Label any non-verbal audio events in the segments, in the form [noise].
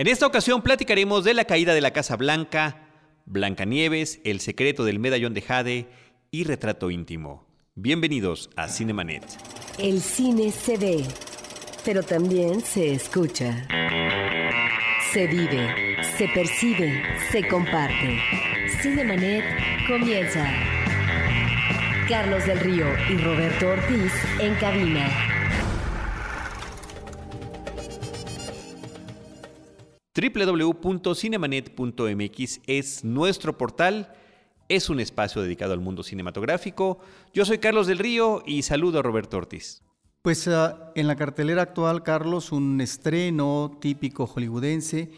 En esta ocasión platicaremos de la caída de la Casa Blanca, Blancanieves, El secreto del medallón de Jade y Retrato íntimo. Bienvenidos a Cinemanet. El cine se ve, pero también se escucha. Se vive, se percibe, se comparte. Cinemanet comienza. Carlos del Río y Roberto Ortiz en cabina. www.cinemanet.mx es nuestro portal, es un espacio dedicado al mundo cinematográfico. Yo soy Carlos del Río y saludo a Roberto Ortiz. Pues uh, en la cartelera actual, Carlos, un estreno típico hollywoodense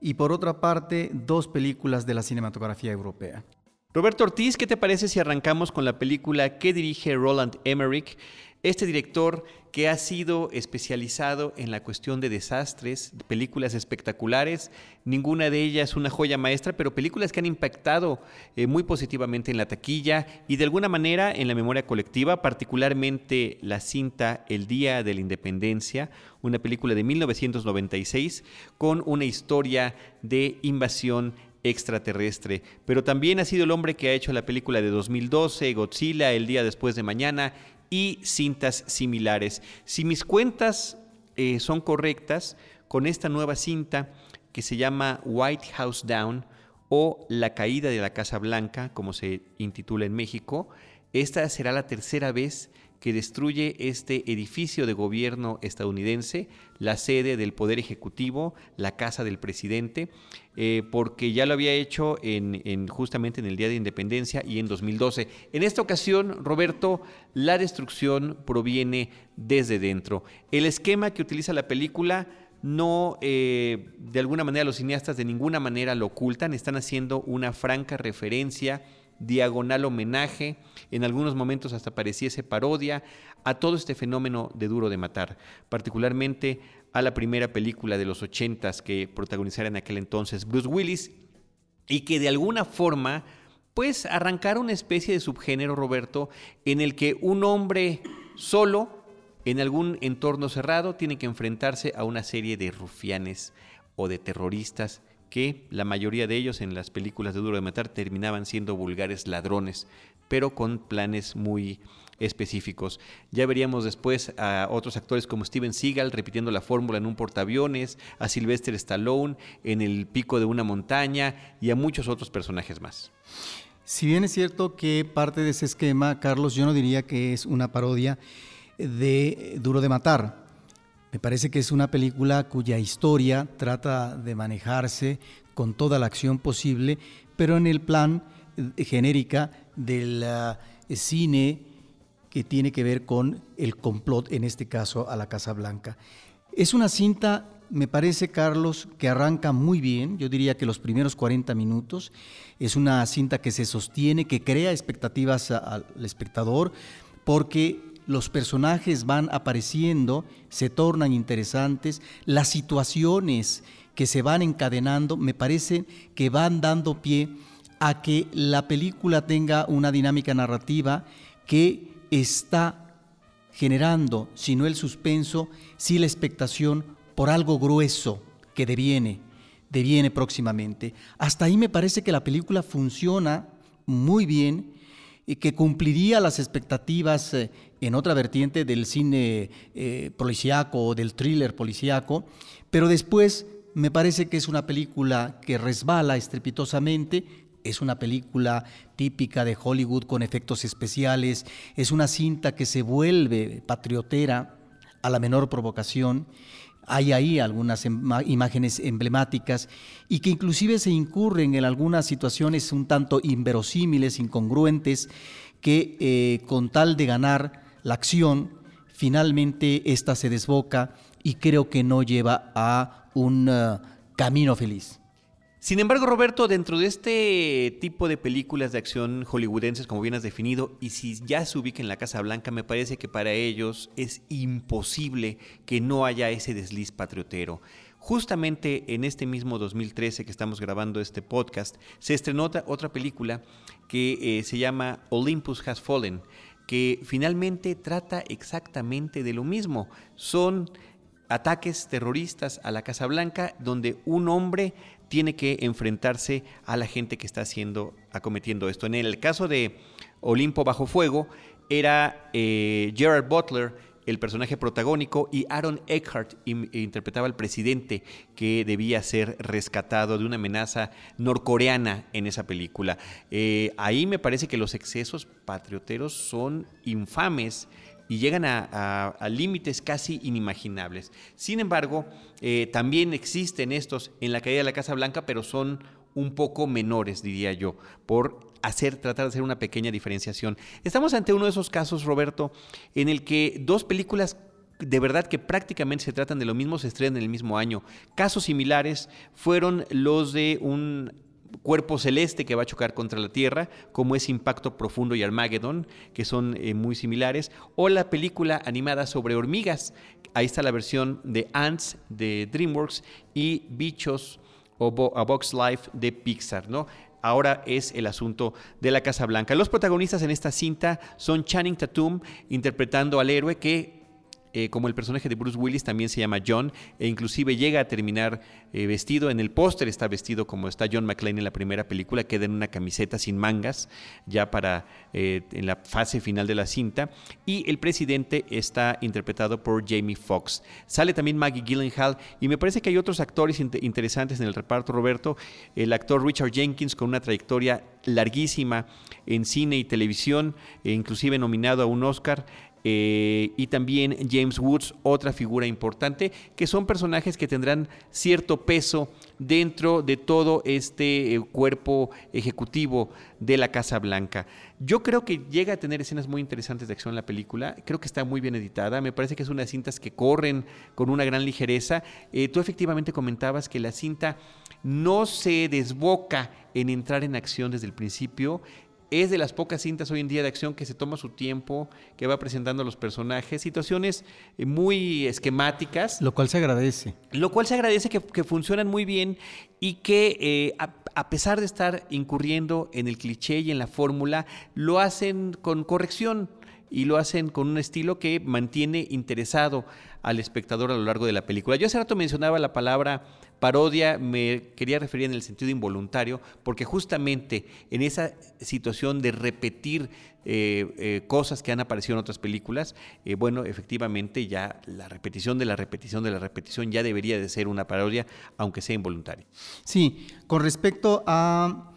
y por otra parte, dos películas de la cinematografía europea. Roberto Ortiz, ¿qué te parece si arrancamos con la película que dirige Roland Emmerich? Este director que ha sido especializado en la cuestión de desastres, películas espectaculares, ninguna de ellas una joya maestra, pero películas que han impactado eh, muy positivamente en la taquilla y de alguna manera en la memoria colectiva, particularmente la cinta El Día de la Independencia, una película de 1996 con una historia de invasión extraterrestre, pero también ha sido el hombre que ha hecho la película de 2012, Godzilla, El día después de mañana y cintas similares. Si mis cuentas eh, son correctas, con esta nueva cinta que se llama White House Down o La caída de la Casa Blanca, como se intitula en México, esta será la tercera vez destruye este edificio de gobierno estadounidense, la sede del Poder Ejecutivo, la casa del presidente, eh, porque ya lo había hecho en, justamente en el Día de Independencia y en 2012. En esta ocasión, Roberto, la destrucción proviene desde dentro. El esquema que utiliza la película no, eh, de alguna manera, los cineastas de ninguna manera lo ocultan, están haciendo una franca referencia diagonal homenaje, en algunos momentos hasta pareciese parodia a todo este fenómeno de duro de matar, particularmente a la primera película de los ochentas que protagonizara en aquel entonces Bruce Willis y que de alguna forma pues arrancara una especie de subgénero, Roberto, en el que un hombre solo, en algún entorno cerrado, tiene que enfrentarse a una serie de rufianes o de terroristas que la mayoría de ellos en las películas de Duro de Matar terminaban siendo vulgares ladrones, pero con planes muy específicos. Ya veríamos después a otros actores como Steven Seagal repitiendo la fórmula en un portaaviones, a Sylvester Stallone en el pico de una montaña y a muchos otros personajes más. Si bien es cierto que parte de ese esquema, Carlos, yo no diría que es una parodia de Duro de Matar. Me parece que es una película cuya historia trata de manejarse con toda la acción posible, pero en el plan eh, genérica del eh, cine que tiene que ver con el complot, en este caso a la Casa Blanca. Es una cinta, me parece, Carlos, que arranca muy bien, yo diría que los primeros 40 minutos, es una cinta que se sostiene, que crea expectativas al espectador, porque los personajes van apareciendo, se tornan interesantes, las situaciones que se van encadenando me parece que van dando pie a que la película tenga una dinámica narrativa que está generando, si no el suspenso, si la expectación por algo grueso que deviene, deviene próximamente. Hasta ahí me parece que la película funciona muy bien y que cumpliría las expectativas eh, en otra vertiente del cine eh, policíaco o del thriller policíaco, pero después me parece que es una película que resbala estrepitosamente, es una película típica de Hollywood con efectos especiales, es una cinta que se vuelve patriotera a la menor provocación. Hay ahí algunas em, imágenes emblemáticas y que inclusive se incurren en algunas situaciones un tanto inverosímiles, incongruentes, que eh, con tal de ganar la acción, finalmente esta se desboca y creo que no lleva a un uh, camino feliz. Sin embargo, Roberto, dentro de este tipo de películas de acción hollywoodenses, como bien has definido, y si ya se ubica en la Casa Blanca, me parece que para ellos es imposible que no haya ese desliz patriotero. Justamente en este mismo 2013 que estamos grabando este podcast, se estrenó otra película que eh, se llama Olympus Has Fallen, que finalmente trata exactamente de lo mismo. Son ataques terroristas a la Casa Blanca donde un hombre tiene que enfrentarse a la gente que está haciendo, acometiendo esto. En el caso de Olimpo bajo fuego, era eh, Gerard Butler el personaje protagónico y Aaron Eckhart interpretaba al presidente que debía ser rescatado de una amenaza norcoreana en esa película. Eh, ahí me parece que los excesos patrioteros son infames y llegan a, límites casi inimaginables. Sin embargo, eh, también existen estos en la caída de la Casa Blanca, pero son un poco menores, diría yo, por hacer, tratar de hacer una pequeña diferenciación. Estamos ante uno de esos casos, Roberto, en el que dos películas de verdad que prácticamente se tratan de lo mismo, se estrenan en el mismo año. Casos similares fueron los de un cuerpo celeste que va a chocar contra la Tierra, como es Impacto Profundo y Armageddon, que son eh, muy similares, o la película animada sobre hormigas. Ahí está la versión de Ants de DreamWorks y Bichos o A Box Life de Pixar, ¿no? Ahora es el asunto de la Casa Blanca. Los protagonistas en esta cinta son Channing Tatum interpretando al héroe que eh, como el personaje de Bruce Willis también se llama John e inclusive llega a terminar eh, vestido, en el póster está vestido como está John McClane en la primera película, queda en una camiseta sin mangas ya para eh, en la fase final de la cinta y el presidente está interpretado por Jamie Foxx. Sale también Maggie Gyllenhaal y me parece que hay otros actores interesantes en el reparto, Roberto, el actor Richard Jenkins con una trayectoria larguísima en cine y televisión, e inclusive nominado a un Oscar, eh, y también James Woods, otra figura importante, que son personajes que tendrán cierto peso dentro de todo este eh, cuerpo ejecutivo de la Casa Blanca. Yo creo que llega a tener escenas muy interesantes de acción en la película, creo que está muy bien editada, me parece que es una de cintas que corren con una gran ligereza. Eh, tú efectivamente comentabas que la cinta no se desboca en entrar en acción desde el principio, es de las pocas cintas hoy en día de acción que se toma su tiempo, que va presentando a los personajes, situaciones eh, muy esquemáticas. Lo cual se agradece. Lo cual se agradece que, funcionan muy bien y que eh, a, pesar de estar incurriendo en el cliché y en la fórmula, lo hacen con corrección y lo hacen con un estilo que mantiene interesado al espectador a lo largo de la película. Yo hace rato mencionaba la palabra parodia, me quería referir en el sentido involuntario, porque justamente en esa situación de repetir eh, eh, cosas que han aparecido en otras películas, eh, bueno, efectivamente ya la repetición de la repetición de la repetición ya debería de ser una parodia, aunque sea involuntaria. Sí, con respecto a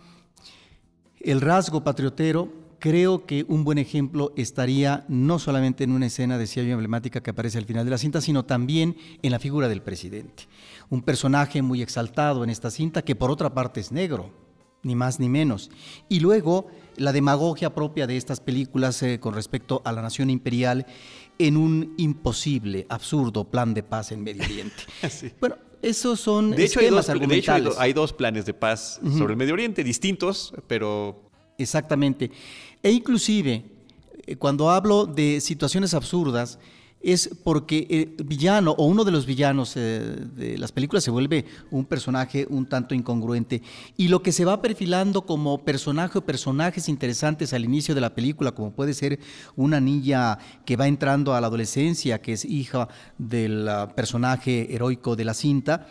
el rasgo patriotero, creo que un buen ejemplo estaría no solamente en una escena, decía yo, emblemática que aparece al final de la cinta, sino también en la figura del presidente. Un personaje muy exaltado en esta cinta que por otra parte es negro, ni más ni menos. Y luego la demagogia propia de estas películas eh, con respecto a la nación imperial en un imposible, absurdo plan de paz en Medio Oriente. [laughs] Bueno, esos son de hecho, hay dos, hay dos planes de paz sobre el Medio Oriente, distintos, pero... Exactamente. E inclusive, eh, cuando hablo de situaciones absurdas, es porque el villano o uno de los villanos eh, de las películas se vuelve un personaje un tanto incongruente y lo que se va perfilando como personaje o personajes interesantes al inicio de la película, como puede ser una niña que va entrando a la adolescencia, que es hija del ah, personaje heroico de la cinta,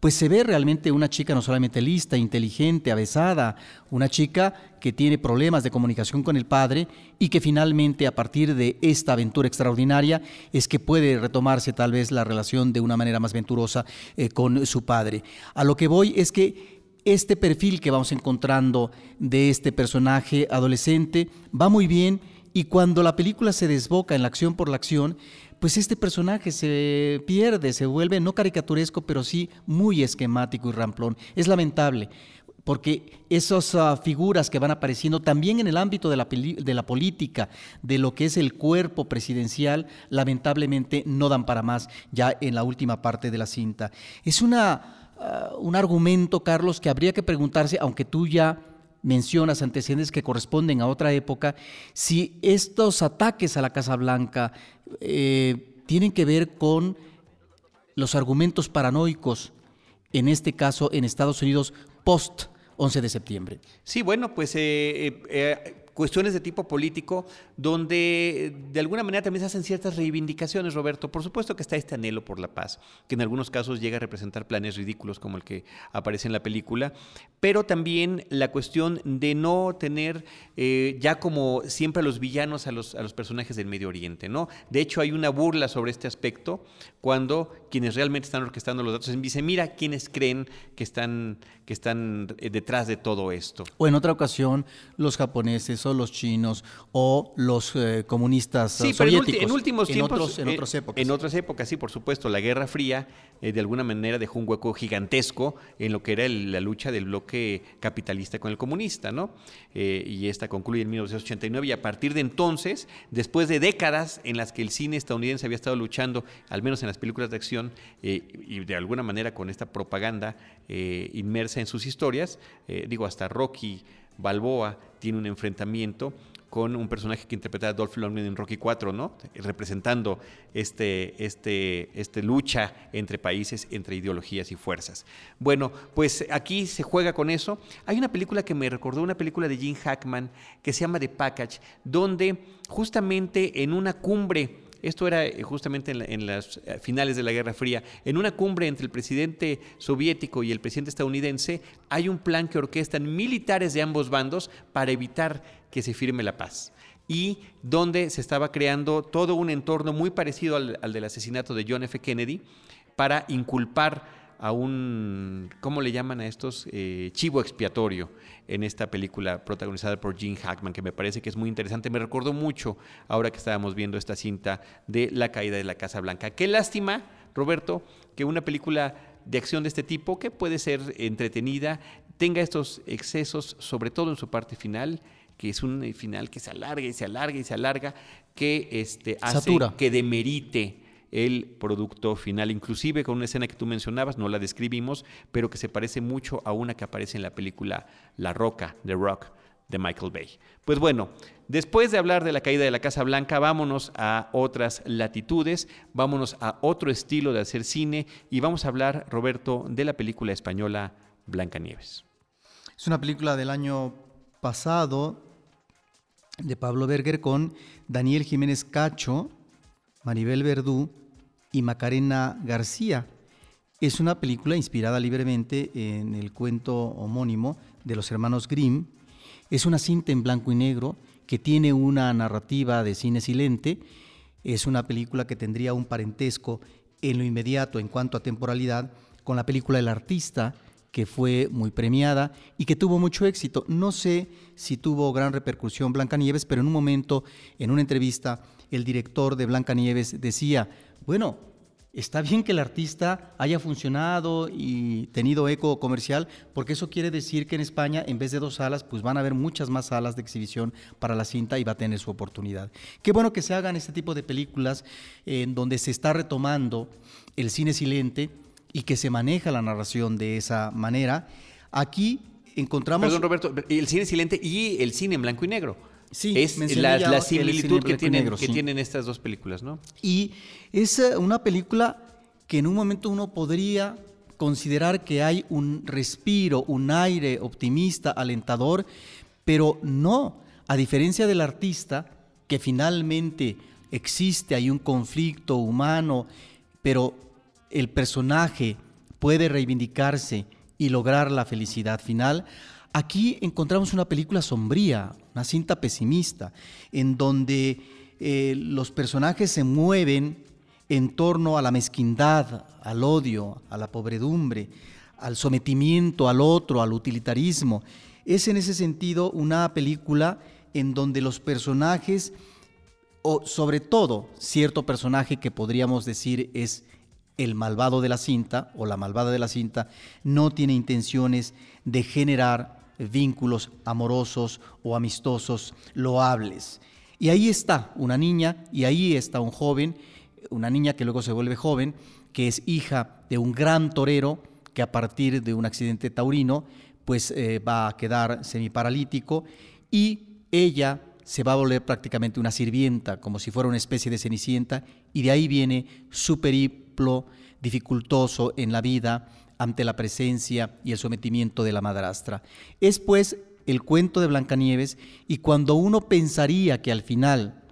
pues se ve realmente una chica no solamente lista, inteligente, avesada, una chica que tiene problemas de comunicación con el padre y que finalmente a partir de esta aventura extraordinaria es que puede retomarse tal vez la relación de una manera más venturosa eh, con su padre. A lo que voy es que este perfil que vamos encontrando de este personaje adolescente va muy bien y cuando la película se desboca en la acción por la acción, pues este personaje se pierde, se vuelve no caricaturesco, pero sí muy esquemático y ramplón. Es lamentable, porque esas ah, figuras que van apareciendo también en el ámbito de la, de la, política, de lo que es el cuerpo presidencial, lamentablemente no dan para más ya en la última parte de la cinta. Es una, ah, un argumento, Carlos, que habría que preguntarse, aunque tú ya mencionas antecedentes que corresponden a otra época, si estos ataques a la Casa Blanca eh, tienen que ver con los argumentos paranoicos, en este caso en Estados Unidos, post 11 de septiembre. Sí, bueno, pues eh, eh, cuestiones de tipo político donde de alguna manera también se hacen ciertas reivindicaciones, Roberto. Por supuesto que está este anhelo por la paz, que en algunos casos llega a representar planes ridículos como el que aparece en la película, pero también la cuestión de no tener eh, ya como siempre a los villanos a los, a los personajes del Medio Oriente, ¿no? De hecho, hay una burla sobre este aspecto cuando quienes realmente están orquestando los datos dicen, mira, quienes creen que están, que están eh, detrás de todo esto. O en otra ocasión, los japoneses o los chinos o los eh, comunistas sí, soviéticos. Pero en, últimos tiempos. Otros, en otras épocas. En otras épocas, sí, por supuesto. La Guerra Fría, de alguna manera, dejó un hueco gigantesco en lo que era la lucha del bloque capitalista con el comunista, ¿no? y esta concluye en 1989 y a partir de entonces, después de décadas en las que el cine estadounidense había estado luchando, al menos en las películas de acción, eh, y de alguna manera con esta propaganda eh, inmersa en sus historias, eh, digo, hasta Rocky Balboa tiene un enfrentamiento con un personaje que interpreta Dolph Lundgren en Rocky 4, ¿no? Representando este, este, este lucha entre países, entre ideologías y fuerzas. Bueno, pues aquí se juega con eso. Hay una película que me recordó, una película de Jim Hackman que se llama The Package, donde justamente en una cumbre esto era eh, justamente en, las eh, finales de la Guerra Fría. En una cumbre entre el presidente soviético y el presidente estadounidense hay un plan que orquestan militares de ambos bandos para evitar que se firme la paz y donde se estaba creando todo un entorno muy parecido al, del asesinato de John F. Kennedy para inculpar a un, ¿cómo le llaman a estos? Eh, chivo expiatorio en esta película protagonizada por Gene Hackman, que me parece que es muy interesante. Me recordó mucho ahora que estábamos viendo esta cinta de La caída de la Casa Blanca. Qué lástima, Roberto, que una película de acción de este tipo, que puede ser entretenida, tenga estos excesos, sobre todo en su parte final, que es un final que se alarga y se alarga y se alarga, que este, hace que demerite el producto final, inclusive con una escena que tú mencionabas, no la describimos, pero que se parece mucho a una que aparece en la película La Roca, The Rock, de Michael Bay. Pues bueno, después de hablar de la caída de la Casa Blanca, vámonos a otras latitudes, vámonos a otro estilo de hacer cine y vamos a hablar, Roberto, de la película española Blancanieves. Es una película del año pasado de Pablo Berger con Daniel Jiménez Cacho, Maribel Verdú y Macarena García. Es una película inspirada libremente en el cuento homónimo de los hermanos Grimm. Es una cinta en blanco y negro que tiene una narrativa de cine silente. Es una película que tendría un parentesco en lo inmediato en cuanto a temporalidad con la película El artista, que fue muy premiada y que tuvo mucho éxito. No sé si tuvo gran repercusión Blancanieves, pero en un momento, en una entrevista, el director de Blancanieves decía, bueno, está bien que el artista haya funcionado y tenido eco comercial, porque eso quiere decir que en España, en vez de dos salas, pues van a haber muchas más salas de exhibición para la cinta y va a tener su oportunidad. Qué bueno que se hagan este tipo de películas en donde se está retomando el cine silente y que se maneja la narración de esa manera. Aquí encontramos... Perdón, Roberto, el cine silente y el cine en blanco y negro. Sí, es la, similitud que, tienen, que tienen estas dos películas, ¿no? Y es eh, una película que en un momento uno podría considerar que hay un respiro, un aire optimista, alentador, pero no, a diferencia del artista, que finalmente existe, hay un conflicto humano, pero el personaje puede reivindicarse y lograr la felicidad final, aquí encontramos una película sombría, una cinta pesimista, en donde eh, los personajes se mueven en torno a la mezquindad, al odio, a la pobredumbre, al sometimiento al otro, al utilitarismo. Es en ese sentido una película en donde los personajes, o sobre todo cierto personaje que podríamos decir es el malvado de la cinta o la malvada de la cinta, no tiene intenciones de generar vínculos amorosos o amistosos loables. Y ahí está una niña y ahí está un joven, una niña que luego se vuelve joven, que es hija de un gran torero que a partir de un accidente taurino pues eh, va a quedar semiparalítico y ella se va a volver prácticamente una sirvienta, como si fuera una especie de cenicienta, y de ahí viene su periplo dificultoso en la vida, ante la presencia y el sometimiento de la madrastra. Es pues el cuento de Blancanieves y cuando uno pensaría que al final,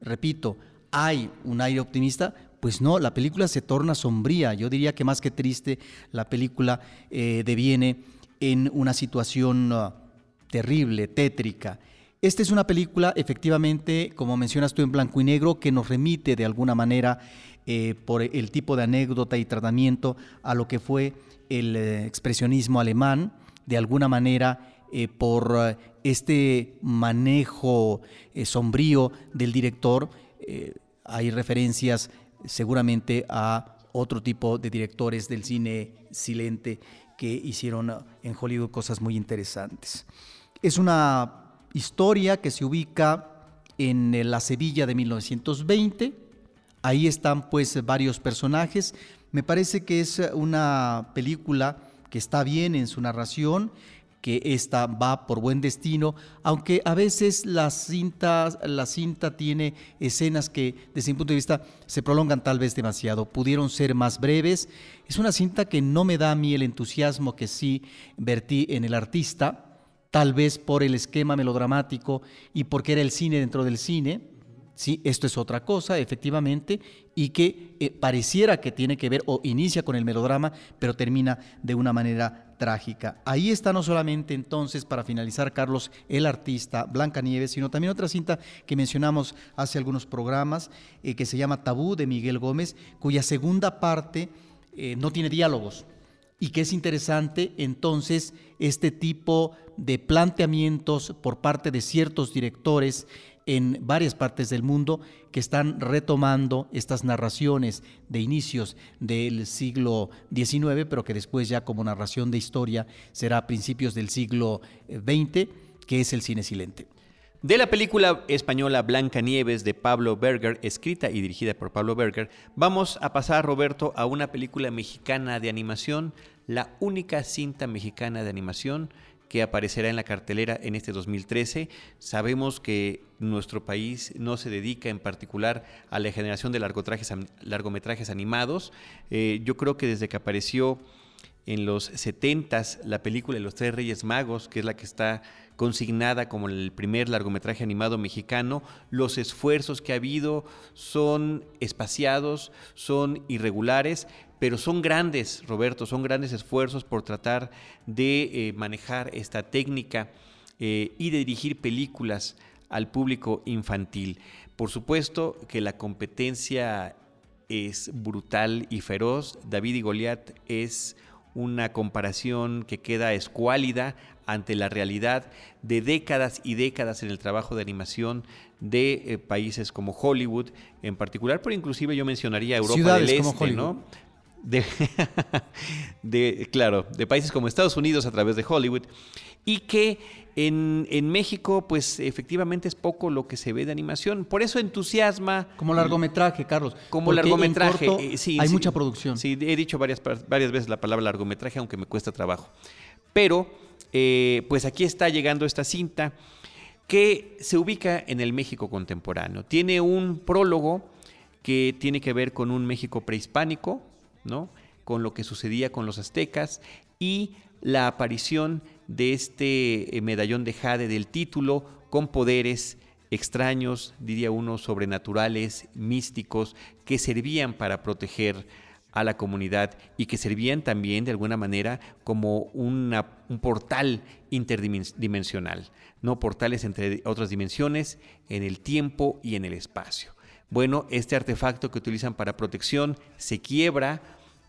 repito, hay un aire optimista, pues no, la película se torna sombría. Yo diría que más que triste, la película eh, deviene en una situación uh, terrible, tétrica. Esta es una película, efectivamente, como mencionas tú, en blanco y negro, que nos remite de alguna manera eh, por el tipo de anécdota y tratamiento a lo que fue el eh, expresionismo alemán, de alguna manera por este manejo sombrío del director. hay referencias seguramente a otro tipo de directores del cine silente que hicieron en Hollywood cosas muy interesantes. Es una historia que se ubica en la Sevilla de 1920. Ahí están pues varios personajes. Me parece que es una película que está bien en su narración, que esta va por buen destino, aunque a veces la cinta, la cinta tiene escenas que desde mi punto de vista se prolongan tal vez demasiado, pudieron ser más breves. Es una cinta que no me da a mí el entusiasmo que sí vertí en el artista, tal vez por el esquema melodramático y porque era el cine dentro del cine. Sí, esto es otra cosa, efectivamente, y que eh, pareciera que tiene que ver o inicia con el melodrama, pero termina de una manera trágica. Ahí está no solamente entonces, para finalizar, Carlos, el artista Blanca Nieves, sino también otra cinta que mencionamos hace algunos programas, eh, que se llama Tabú de Miguel Gómez, cuya segunda parte eh, no tiene diálogos y que es interesante entonces este tipo de planteamientos por parte de ciertos directores en varias partes del mundo que están retomando estas narraciones de inicios del siglo XIX, pero que después ya como narración de historia será a principios del siglo XX, que es el cine silente. De la película española Blanca Nieves de Pablo Berger, escrita y dirigida por Pablo Berger, vamos a pasar, Roberto, a una película mexicana de animación, la única cinta mexicana de animación que aparecerá en la cartelera en este 2013. Sabemos que nuestro país no se dedica en particular a la generación de largometrajes animados. Eh, yo creo que desde que apareció en los 70 la película de los tres Reyes Magos, que es la que está consignada como el primer largometraje animado mexicano, los esfuerzos que ha habido son espaciados, son irregulares, pero son grandes, Roberto, son grandes esfuerzos por tratar de eh, manejar esta técnica eh, y de dirigir películas al público infantil. Por supuesto que la competencia es brutal y feroz. David y Goliat es una comparación que queda escuálida ante la realidad de décadas y décadas en el trabajo de animación de eh, países como Hollywood en particular, pero inclusive yo mencionaría Europa del Este, ¿no? [laughs] de, claro, de países como Estados Unidos a través de Hollywood, y que en, México, pues efectivamente es poco lo que se ve de animación. Por eso entusiasma. Como largometraje, Carlos. Como largometraje. Eh, hay mucha producción. Sí, he dicho varias, varias veces la palabra largometraje, aunque me cuesta trabajo. Pero, eh, pues aquí está llegando esta cinta que se ubica en el México contemporáneo. Tiene un prólogo que tiene que ver con un México prehispánico, ¿no? con lo que sucedía con los aztecas y la aparición de este eh, medallón de jade del título con poderes extraños, diría uno, sobrenaturales, místicos, que servían para proteger a la comunidad y que servían también de alguna manera como un portal interdimensional, no portales entre otras dimensiones en el tiempo y en el espacio. Bueno, este artefacto que utilizan para protección se quiebra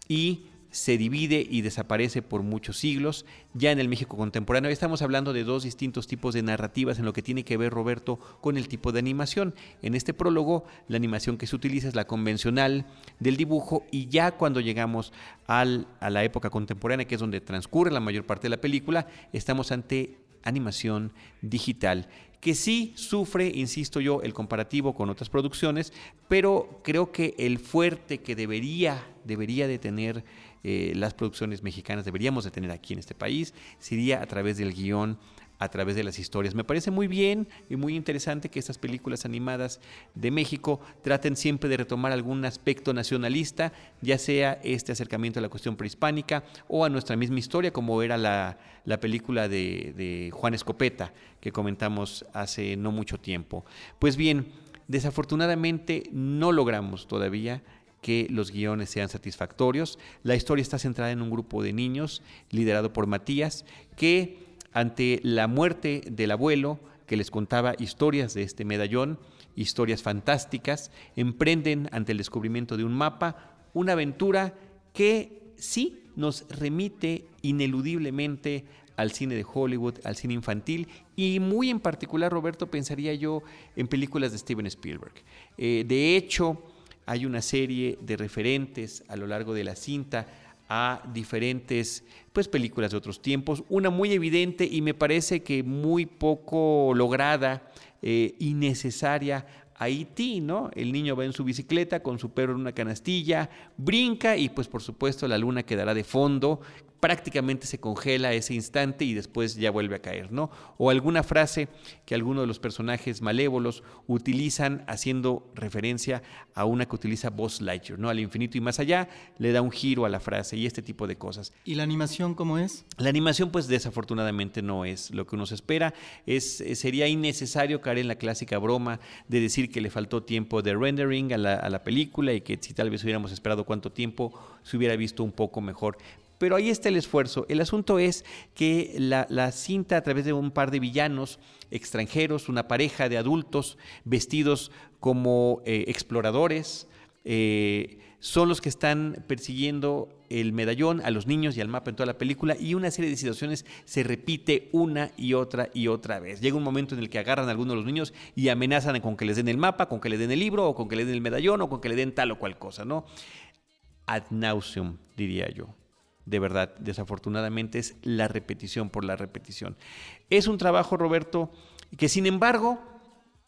y se divide y desaparece por muchos siglos. Ya en el México contemporáneo estamos hablando de dos distintos tipos de narrativas en lo que tiene que ver, Roberto, con el tipo de animación. En este prólogo, la animación que se utiliza es la convencional del dibujo y ya cuando llegamos a la época contemporánea, que es donde transcurre la mayor parte de la película, estamos ante animación digital que sí sufre, insisto yo, el comparativo con otras producciones, pero creo que el fuerte que debería, debería de tener eh, las producciones mexicanas, deberíamos de tener aquí en este país, sería a través del guion a través de las historias. Me parece muy bien y muy interesante que estas películas animadas de México traten siempre de retomar algún aspecto nacionalista, ya sea este acercamiento a la cuestión prehispánica o a nuestra misma historia, como era la, película de, de Juan Escopeta que comentamos hace no mucho tiempo. Pues bien, desafortunadamente no logramos todavía que los guiones sean satisfactorios. La historia está centrada en un grupo de niños liderado por Matías que ante la muerte del abuelo, que les contaba historias de este medallón, historias fantásticas, emprenden ante el descubrimiento de un mapa una aventura que sí nos remite ineludiblemente al cine de Hollywood, al cine infantil y muy en particular, Roberto, pensaría yo en películas de Steven Spielberg. Eh, de hecho, hay una serie de referentes a lo largo de la cinta a diferentes pues, películas de otros tiempos. Una muy evidente y me parece que muy poco lograda eh, y necesaria Haití, ¿no? El niño va en su bicicleta con su perro en una canastilla, brinca y pues por supuesto la luna quedará de fondo prácticamente se congela ese instante y después ya vuelve a caer, ¿no? O alguna frase que algunos de los personajes malévolos utilizan haciendo referencia a una que utiliza Buzz Lightyear, ¿no? Al infinito y más allá, le da un giro a la frase y este tipo de cosas. ¿Y la animación cómo es? La animación pues desafortunadamente no es lo que uno se espera, es, eh, sería innecesario caer en la clásica broma de decir que le faltó tiempo de rendering a la, a la película y que si tal vez hubiéramos esperado cuánto tiempo se hubiera visto un poco mejor. Pero ahí está el esfuerzo. El asunto es que la, cinta, a través de un par de villanos extranjeros, una pareja de adultos vestidos como eh, exploradores, eh, son los que están persiguiendo el medallón a los niños y al mapa en toda la película y una serie de situaciones se repite una y otra y otra vez. Llega un momento en el que agarran a algunos de los niños y amenazan con que les den el mapa, con que les den el libro o con que les den el medallón o con que le den tal o cual cosa, ¿no? Ad nauseum, diría yo de verdad, desafortunadamente, es la repetición por la repetición. Es un trabajo, Roberto, que sin embargo,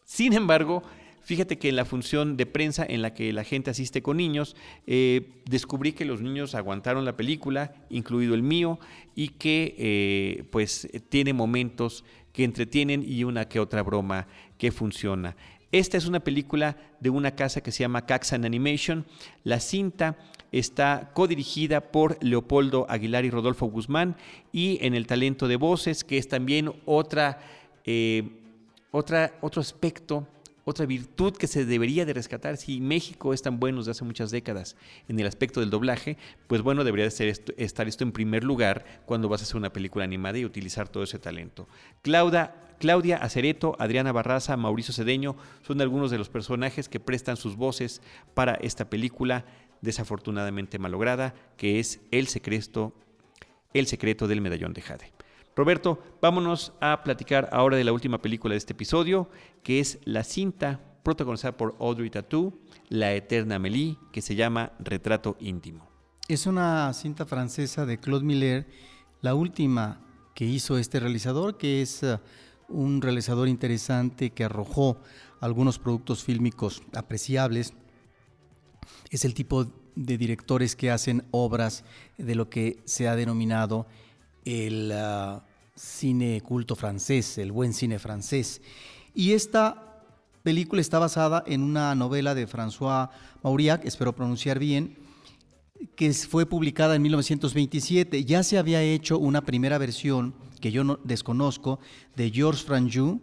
sin embargo, fíjate que en la función de prensa en la que la gente asiste con niños, eh, descubrí que los niños aguantaron la película, incluido el mío, y que eh, pues tiene momentos que entretienen y una que otra broma que funciona. Esta es una película de una casa que se llama Caxan Animation. La cinta está codirigida por Leopoldo Aguilar y Rodolfo Guzmán y en el talento de voces, que es también otra, eh, otra, otro aspecto, otra virtud que se debería de rescatar. Si México es tan bueno desde hace muchas décadas en el aspecto del doblaje, pues bueno, debería de ser estar esto en primer lugar cuando vas a hacer una película animada y utilizar todo ese talento. Claudia, Claudia Acereto, Adriana Barraza, Mauricio Cedeño son algunos de los personajes que prestan sus voces para esta película desafortunadamente malograda, que es el secreto, el secreto del medallón de Jade. Roberto, vámonos a platicar ahora de la última película de este episodio, que es la cinta protagonizada por Audrey Tattoo, La Eterna Amélie, que se llama Retrato Íntimo. Es una cinta francesa de Claude Miller, la última que hizo este realizador, que es uh, un realizador interesante que arrojó algunos productos fílmicos apreciables es el tipo de directores que hacen obras de lo que se ha denominado el ah, cine culto francés, el buen cine francés. Y esta película está basada en una novela de François Mauriac, espero pronunciar bien, que fue publicada en 1927. Ya se había hecho una primera versión que yo no desconozco de Georges Franju,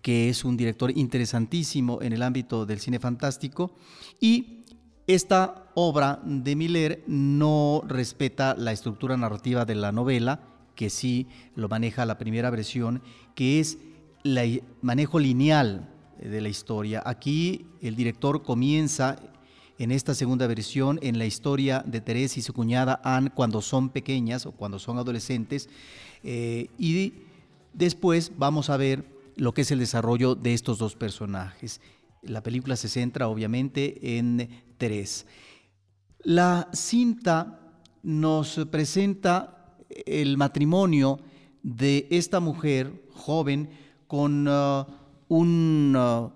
que es un director interesantísimo en el ámbito del cine fantástico, y esta obra de Miller no respeta la estructura narrativa de la novela, que sí lo maneja la primera versión, que es el manejo lineal de la historia. Aquí el director comienza en esta segunda versión en la historia de Teresa y su cuñada Anne cuando son pequeñas o cuando son adolescentes eh, y después vamos a ver lo que es el desarrollo de estos dos personajes. La película se centra obviamente en Teresa. La cinta nos presenta el matrimonio de esta mujer joven con uh, un uh,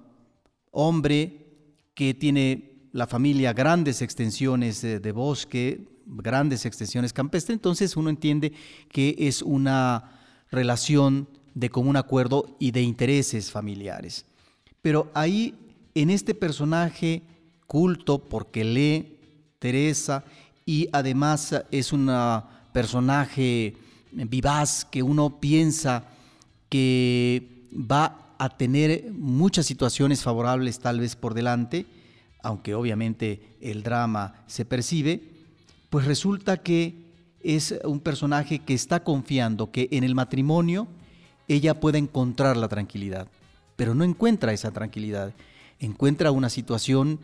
hombre que tiene la familia grandes extensiones de bosque, grandes extensiones campestres, entonces uno entiende que es una relación de común acuerdo y de intereses familiares. Pero ahí, en este personaje culto, porque lee Teresa y además es un personaje vivaz que uno piensa que va a tener muchas situaciones favorables tal vez por delante, aunque obviamente el drama se percibe, pues resulta que es un personaje que está confiando que en el matrimonio ella pueda encontrar la tranquilidad, pero no encuentra esa tranquilidad, encuentra una situación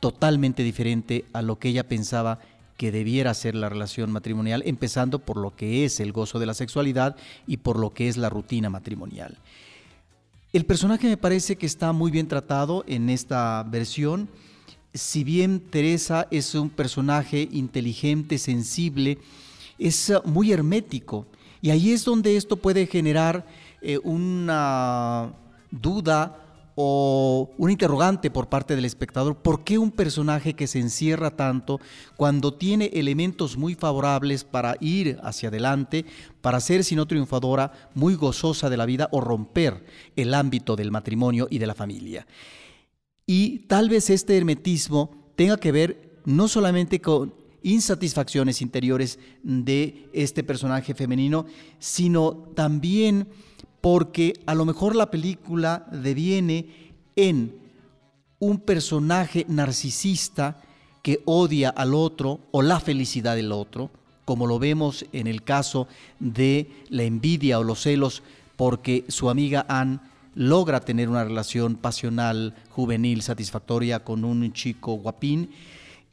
totalmente diferente a lo que ella pensaba que debiera ser la relación matrimonial, empezando por lo que es el gozo de la sexualidad y por lo que es la rutina matrimonial. El personaje me parece que está muy bien tratado en esta versión. Si bien Teresa es un personaje inteligente, sensible, es muy hermético. Y ahí es donde esto puede generar eh, una duda o un interrogante por parte del espectador, ¿por qué un personaje que se encierra tanto cuando tiene elementos muy favorables para ir hacia adelante, para ser, si no triunfadora, muy gozosa de la vida o romper el ámbito del matrimonio y de la familia? Y tal vez este hermetismo tenga que ver no solamente con insatisfacciones interiores de este personaje femenino, sino también porque a lo mejor la película deviene en un personaje narcisista que odia al otro o la felicidad del otro, como lo vemos en el caso de la envidia o los celos porque su amiga Anne logra tener una relación pasional, juvenil, satisfactoria con un chico guapín.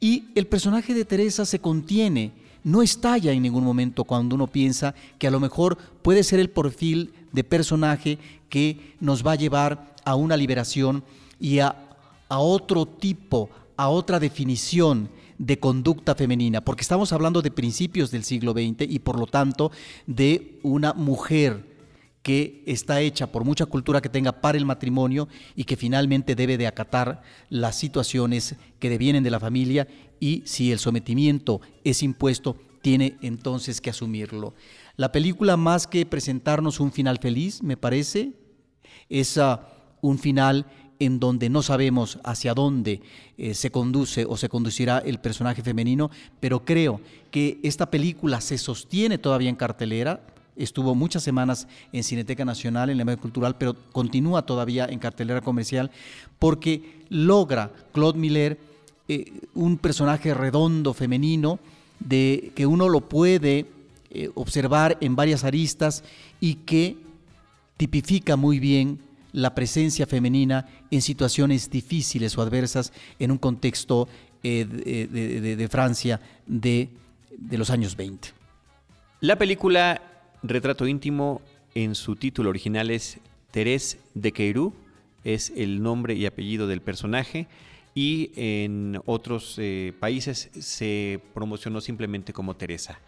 Y el personaje de Teresa se contiene, no estalla en ningún momento cuando uno piensa que a lo mejor puede ser el perfil de personaje que nos va a llevar a una liberación y a, otro tipo, a otra definición de conducta femenina, porque estamos hablando de principios del siglo XX y por lo tanto de una mujer que está hecha por mucha cultura que tenga para el matrimonio y que finalmente debe de acatar las situaciones que devienen de la familia y si el sometimiento es impuesto, tiene entonces que asumirlo. La película, más que presentarnos un final feliz, me parece, es ah, un final en donde no sabemos hacia dónde eh, se conduce o se conducirá el personaje femenino, pero creo que esta película se sostiene todavía en cartelera, estuvo muchas semanas en Cineteca Nacional, en la media cultural, pero continúa todavía en cartelera comercial, porque logra Claude Miller eh, un personaje redondo, femenino, de que uno lo puede eh, observar en varias aristas y que tipifica muy bien la presencia femenina en situaciones difíciles o adversas en un contexto eh, de, Francia de, de los años 20. La película Retrato íntimo en su título original es Thérèse de Queirou, es el nombre y apellido del personaje y en otros eh, países se promocionó simplemente como Teresa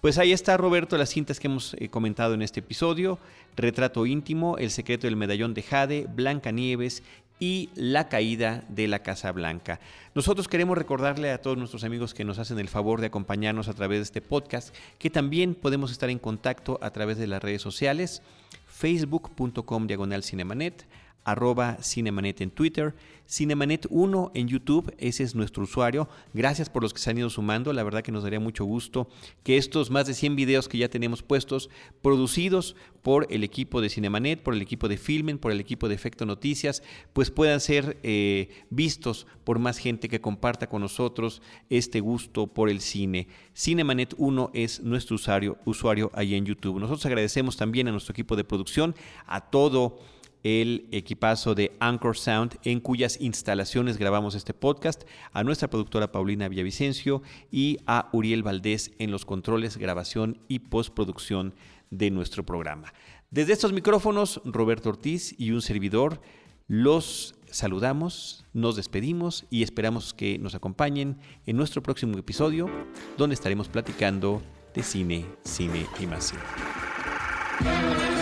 pues ahí está, Roberto, las cintas que hemos eh, comentado en este episodio: Retrato íntimo, El secreto del medallón de Jade, Blanca Nieves y La caída de la Casa Blanca. Nosotros queremos recordarle a todos nuestros amigos que nos hacen el favor de acompañarnos a través de este podcast que también podemos estar en contacto a través de las redes sociales, facebook.com diagonal cinemanet, arroba Cinemanet en Twitter, Cinemanet 1 en YouTube, ese es nuestro usuario. Gracias por los que se han ido sumando, la verdad que nos daría mucho gusto que estos más de 100 videos que ya tenemos puestos, producidos por el equipo de Cinemanet, por el equipo de Filmen, por el equipo de Efecto Noticias, pues puedan ser eh, vistos por más gente que comparta con nosotros este gusto por el cine. Cinemanet 1 es nuestro usuario, usuario ahí en YouTube. Nosotros agradecemos también a nuestro equipo de producción, a todo el equipazo de Anchor Sound, en cuyas instalaciones grabamos este podcast, a nuestra productora Paulina Villavicencio y a Uriel Valdés en los controles, grabación y postproducción de nuestro programa. Desde estos micrófonos, Roberto Ortiz y un servidor, los saludamos, nos despedimos y esperamos que nos acompañen en nuestro próximo episodio, donde estaremos platicando de cine, cine y más cine.